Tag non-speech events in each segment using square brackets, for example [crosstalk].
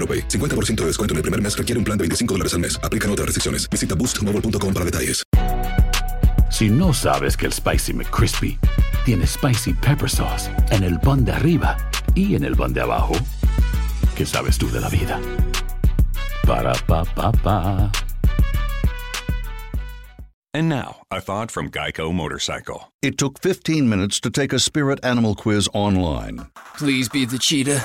AroPay. 50% de descuento en el primer mes requiere un plan de 25 dólares al mes. Aplican otras restricciones. Visita boostmobile.com para detalles. Si no sabes que el Spicy McCrispy tiene Spicy Pepper Sauce en el pan de arriba y en el pan de abajo, ¿qué sabes tú de la vida? Para, pa, pa, pa. And now, a thought from Geico Motorcycle. It took 15 minutes to take a spirit animal quiz online Please be the cheetah.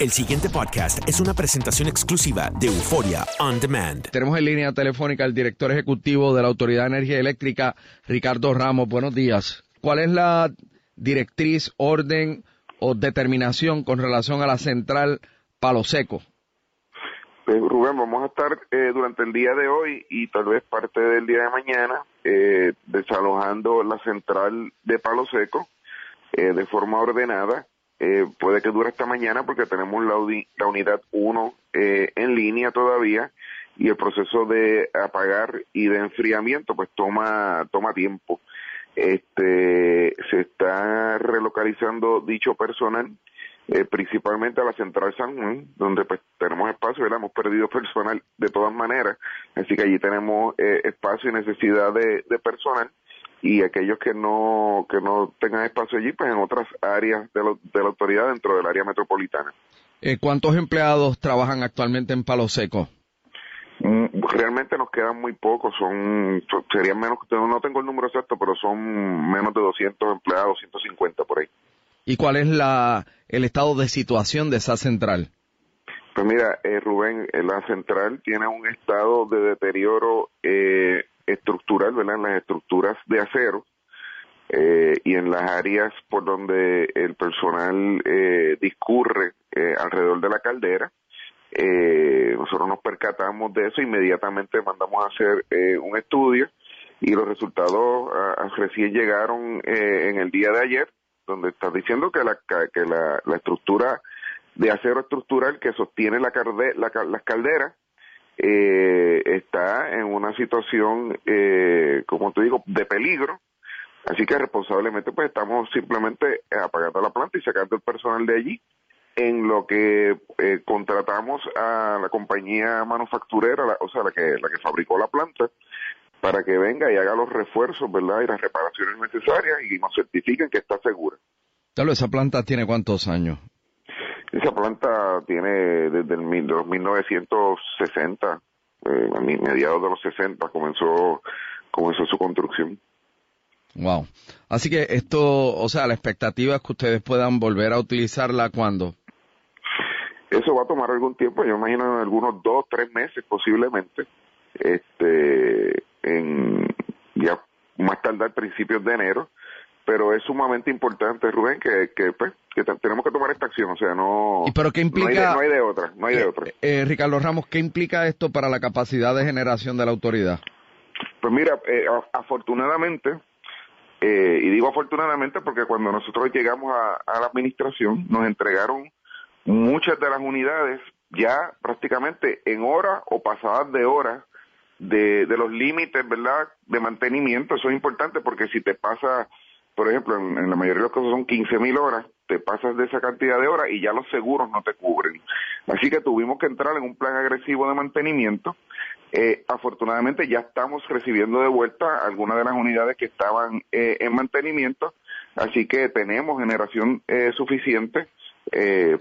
El siguiente podcast es una presentación exclusiva de Euforia On Demand. Tenemos en línea telefónica al director ejecutivo de la Autoridad de Energía Eléctrica, Ricardo Ramos. Buenos días. ¿Cuál es la directriz, orden o determinación con relación a la central Palo Seco? Pues, Rubén, vamos a estar eh, durante el día de hoy y tal vez parte del día de mañana eh, desalojando la central de Palo Seco eh, de forma ordenada. Eh, puede que dure hasta mañana porque tenemos la, la unidad 1 eh, en línea todavía y el proceso de apagar y de enfriamiento pues toma toma tiempo. Este se está relocalizando dicho personal eh, principalmente a la central San Juan, donde pues tenemos espacio, ¿verdad? Hemos perdido personal de todas maneras, así que allí tenemos eh, espacio y necesidad de personal y aquellos que no que no tengan espacio allí, pues en otras áreas de, lo- de la autoridad dentro del área metropolitana. Eh, ¿Cuántos empleados trabajan actualmente en Palo Seco? Mm, Realmente nos quedan muy pocos, son serían menos, no tengo el número exacto, pero son menos de 200 empleados, 150 por ahí. ¿Y cuál es la, el estado de situación de esa central? Pues mira, eh, Rubén, eh, la central tiene un estado de deterioro eh, estructural, ¿verdad? En las estructuras de acero eh, y en las áreas por donde el personal eh, discurre eh, alrededor de la caldera. Eh, nosotros nos percatamos de eso, inmediatamente mandamos a hacer un estudio y los resultados ah, recién llegaron en el día de ayer, donde está diciendo que la, que la, la estructura de acero estructural que sostiene la calde- la las calderas eh, está en una situación, eh, como te digo, de peligro. Así que responsablemente pues estamos simplemente apagando la planta y sacando el personal de allí en lo que eh, contratamos a la compañía manufacturera, la- o sea, la que, la que fabricó la planta, para que venga y haga los refuerzos, ¿verdad? Y las reparaciones necesarias y nos certifiquen que está segura. Vez esa planta tiene cuántos años. Esa planta tiene desde el mil- los 1960, eh, a mediados de los 60 comenzó comenzó su construcción. Wow. Así que esto, o sea, la expectativa es que ustedes puedan volver a utilizarla cuando. Eso va a tomar algún tiempo, yo imagino en algunos dos, tres meses posiblemente, este, en ya más tardar principios de enero, pero es sumamente importante, Rubén, que, que pues, que tenemos que tomar esta acción, o sea, no. ¿Y pero qué implica? No hay de, otra, no hay de otra. Eh, Ricardo Ramos, ¿qué implica esto para la capacidad de generación de la autoridad? Pues mira, eh, afortunadamente, eh, y digo afortunadamente porque cuando nosotros llegamos a, la administración nos entregaron muchas de las unidades ya prácticamente en horas o pasadas de horas de, de los límites, ¿verdad?, de mantenimiento. Eso es importante porque si te pasa, por ejemplo, en, la mayoría de los casos son 15 mil horas, te pasas de esa cantidad de horas y ya los seguros no te cubren. Así que tuvimos que entrar en un plan agresivo de mantenimiento eh, afortunadamente ya estamos recibiendo de vuelta algunas de las unidades que estaban eh, en mantenimiento, así que tenemos generación eh, suficiente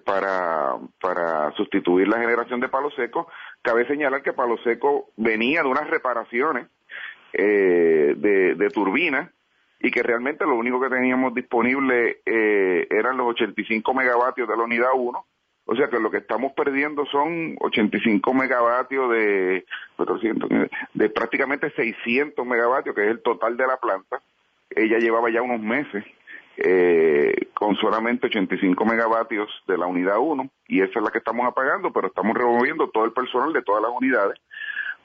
para, para sustituir la generación de palo seco. Cabe señalar que palo seco venía de unas reparaciones de, de turbinas y que realmente lo único que teníamos disponible eran los 85 megavatios de la unidad 1 o sea que lo que estamos perdiendo son 85 megavatios de, de prácticamente 600 megavatios, que es el total de la planta. Ella llevaba ya unos meses eh, con solamente 85 megavatios de la unidad 1 y esa es la que estamos apagando, pero estamos removiendo todo el personal de todas las unidades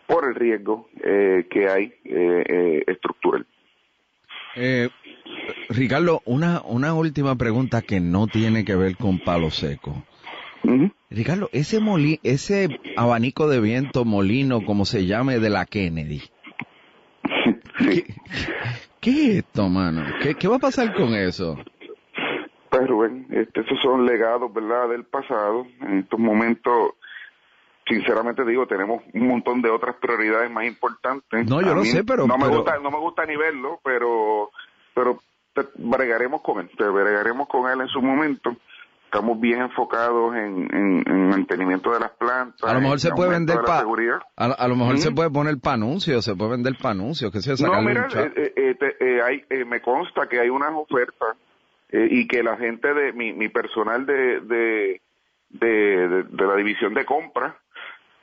por el riesgo eh, que hay eh, eh. Ricardo, una, una última pregunta que no tiene que ver con palo seco. Ricardo, ese moli, ese abanico de viento molino, como se llame, de la Kennedy. ¿Qué, es esto, mano? ¿Qué, va a pasar con eso? Pues Rubén, este, esos son legados, ¿verdad?, del pasado. En estos momentos, sinceramente digo, tenemos un montón de otras prioridades más importantes. No, yo lo sé, pero... No me, Gusta, no me gusta ni verlo, pero, pero bregaremos con él, bregaremos con él en su momento estamos bien enfocados en, en, mantenimiento de las plantas. A lo mejor se puede vender para a, lo mejor se puede poner para anuncios, se puede vender para anuncios, que se No, mira, eh, eh, eh, hay, me consta que hay unas ofertas y que la gente de mi, mi personal de, de, de, la división de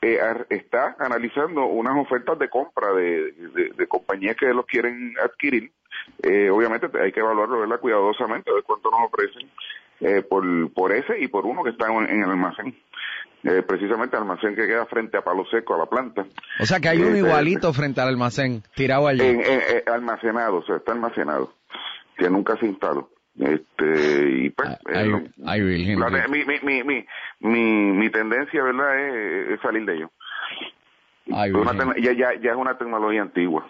compra está analizando unas ofertas de compra de, de, compañías que los quieren adquirir. obviamente hay que evaluarlo ¿verdad? cuidadosamente, de cuánto nos ofrecen eh, por, por ese y por uno que está en, el almacén. Eh, precisamente el almacén que queda frente a Palo Seco, a la planta. O sea que hay uno igualito frente al almacén, tirado allí. Eh, almacenado, o sea, está almacenado, que nunca se instaló. Este, y pues, mi, mi, mi, mi, mi, mi tendencia, ¿verdad?, es, salir de ello. ya, ya, ya es una tecnología antigua.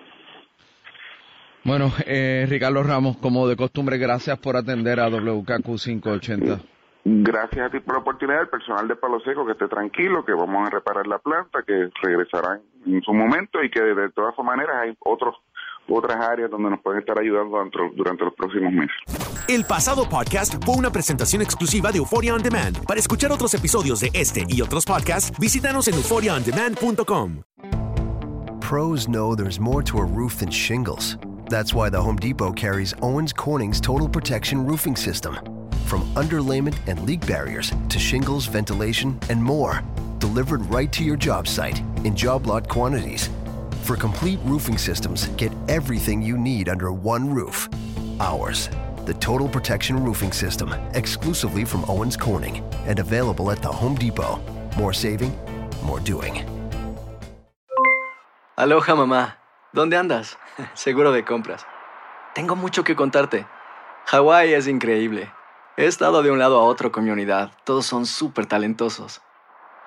Bueno, eh, Ricardo Ramos, como de costumbre, gracias por atender a WKQ 580. Gracias a ti por la oportunidad, el personal de Palo Seco, que esté tranquilo, que vamos a reparar la planta, que regresarán en su momento y que de todas maneras hay otros otras áreas donde nos pueden estar ayudando durante los próximos meses. El pasado podcast fue una presentación exclusiva de Euphoria On Demand. Para escuchar otros episodios de este y otros podcasts, visítanos en euphoriaondemand.com. Pros know there's more to a roof than shingles. That's why the Home Depot carries Owens Corning's Total Protection Roofing System. From underlayment and leak barriers to shingles, ventilation, and more. Delivered right to your job site in job lot quantities. For complete roofing systems, get everything you need under one roof. Ours. The Total Protection Roofing System, exclusively from Owens Corning and available at the Home Depot. More saving, more doing. Aloha, mamá. ¿Dónde andas? [laughs] Seguro de compras. Tengo mucho que contarte. Hawái es increíble. He estado de un lado a otro con mi unidad. Todos son súper talentosos.